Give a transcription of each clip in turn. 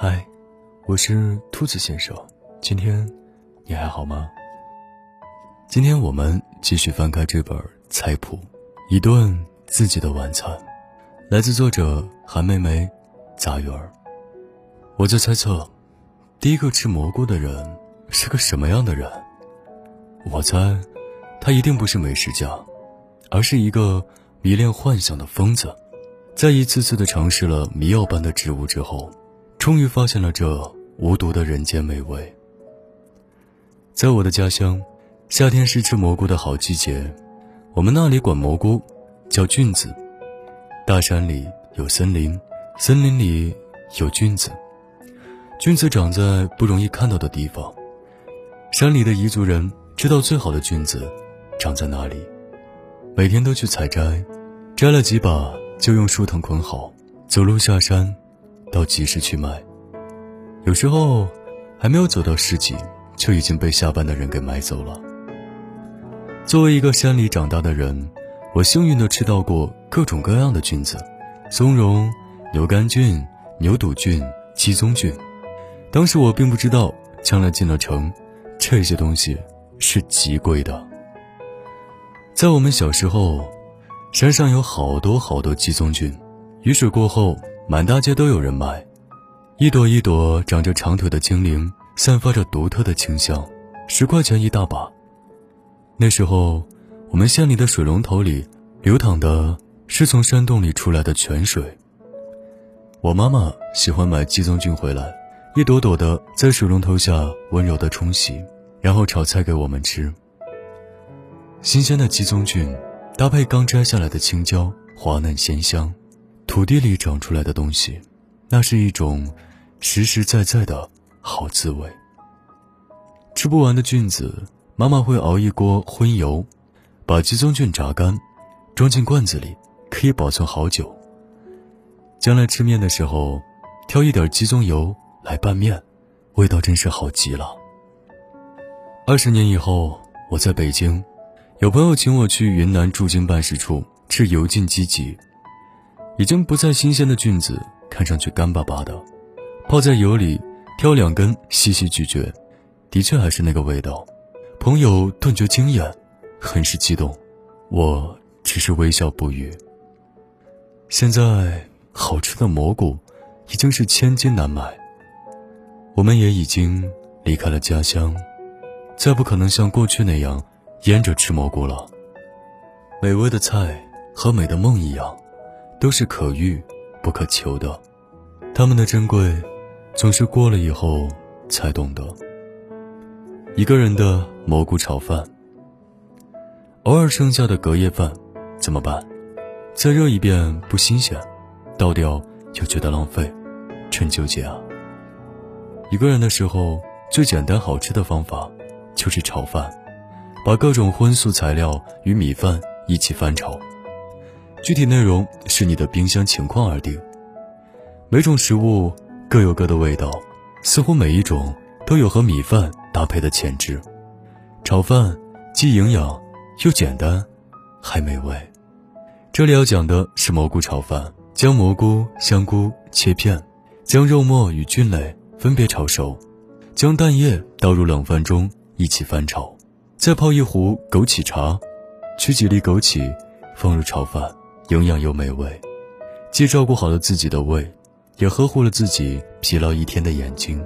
嗨，我是兔子先生，今天你还好吗？今天我们继续翻开这本菜谱，一顿自己的晚餐，来自作者韩梅梅、杂鱼儿。我在猜测，第一个吃蘑菇的人是个什么样的人？我猜，他一定不是美食家，而是一个迷恋幻想的疯子。在一次次的尝试了迷药般的植物之后，终于发现了这无毒的人间美味。在我的家乡，夏天是吃蘑菇的好季节，我们那里管蘑菇叫菌子。大山里有森林，森林里有菌子，菌子长在不容易看到的地方。山里的彝族人知道最好的菌子长在哪里，每天都去采摘，摘了几把。就用树藤捆好，走路下山，到集市去卖。有时候还没有走到市集，就已经被下班的人给买走了。作为一个山里长大的人，我幸运的吃到过各种各样的菌子：松茸、牛肝菌、牛肚菌、鸡枞菌。当时我并不知道，将来进了城，这些东西是极贵的。在我们小时候。山上有好多好多鸡枞菌，雨水过后，满大街都有人卖。一朵一朵长着长腿的精灵，散发着独特的清香，十块钱一大把。那时候，我们县里的水龙头里流淌的是从山洞里出来的泉水。我妈妈喜欢买鸡枞菌回来，一朵朵的在水龙头下温柔的冲洗，然后炒菜给我们吃。新鲜的鸡枞菌。搭配刚摘下来的青椒，滑嫩鲜香，土地里长出来的东西，那是一种实实在在的好滋味。吃不完的菌子，妈妈会熬一锅荤油，把鸡枞菌炸干，装进罐子里，可以保存好久。将来吃面的时候，挑一点鸡枞油来拌面，味道真是好极了。二十年以后，我在北京。有朋友请我去云南驻京办事处吃油浸鸡脊，已经不再新鲜的菌子，看上去干巴巴的，泡在油里，挑两根细细咀嚼，的确还是那个味道。朋友顿觉惊艳，很是激动，我只是微笑不语。现在好吃的蘑菇已经是千金难买，我们也已经离开了家乡，再不可能像过去那样。腌着吃蘑菇了。美味的菜和美的梦一样，都是可遇不可求的。它们的珍贵，总是过了以后才懂得。一个人的蘑菇炒饭，偶尔剩下的隔夜饭怎么办？再热一遍不新鲜，倒掉又觉得浪费，真纠结啊！一个人的时候，最简单好吃的方法就是炒饭。把各种荤素材料与米饭一起翻炒，具体内容视你的冰箱情况而定。每种食物各有各的味道，似乎每一种都有和米饭搭配的潜质。炒饭既营养又简单，还美味。这里要讲的是蘑菇炒饭，将蘑菇、香菇切片，将肉末与菌类分别炒熟，将蛋液倒入冷饭中一起翻炒。再泡一壶枸杞茶，取几粒枸杞，放入炒饭，营养又美味，既照顾好了自己的胃，也呵护了自己疲劳一天的眼睛。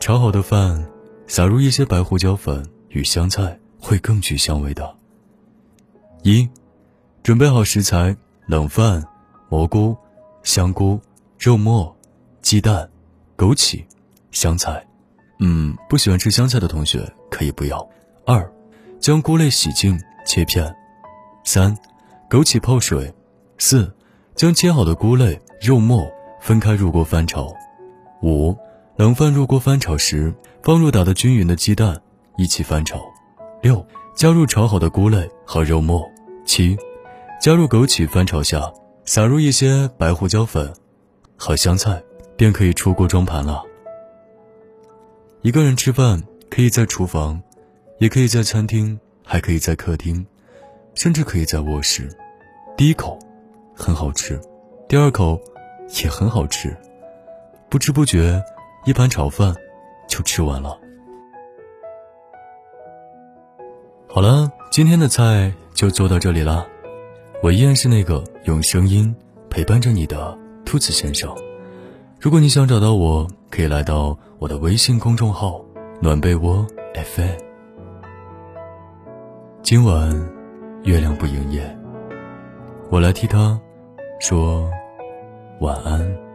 炒好的饭，撒入一些白胡椒粉与香菜，会更具香味的。一，准备好食材：冷饭、蘑菇、香菇、肉末、鸡蛋、枸杞、香菜。嗯，不喜欢吃香菜的同学可以不要。二，将菇类洗净切片。三，枸杞泡水。四，将切好的菇类、肉末分开入锅翻炒。五，冷饭入锅翻炒时，放入打得均匀的鸡蛋一起翻炒。六，加入炒好的菇类和肉末。七，加入枸杞翻炒下，撒入一些白胡椒粉和香菜，便可以出锅装盘了。一个人吃饭，可以在厨房。也可以在餐厅，还可以在客厅，甚至可以在卧室。第一口很好吃，第二口也很好吃，不知不觉，一盘炒饭就吃完了。好了，今天的菜就做到这里了。我依然是那个用声音陪伴着你的兔子先生。如果你想找到我，可以来到我的微信公众号“暖被窝 FM”。今晚月亮不营业，我来替他说晚安。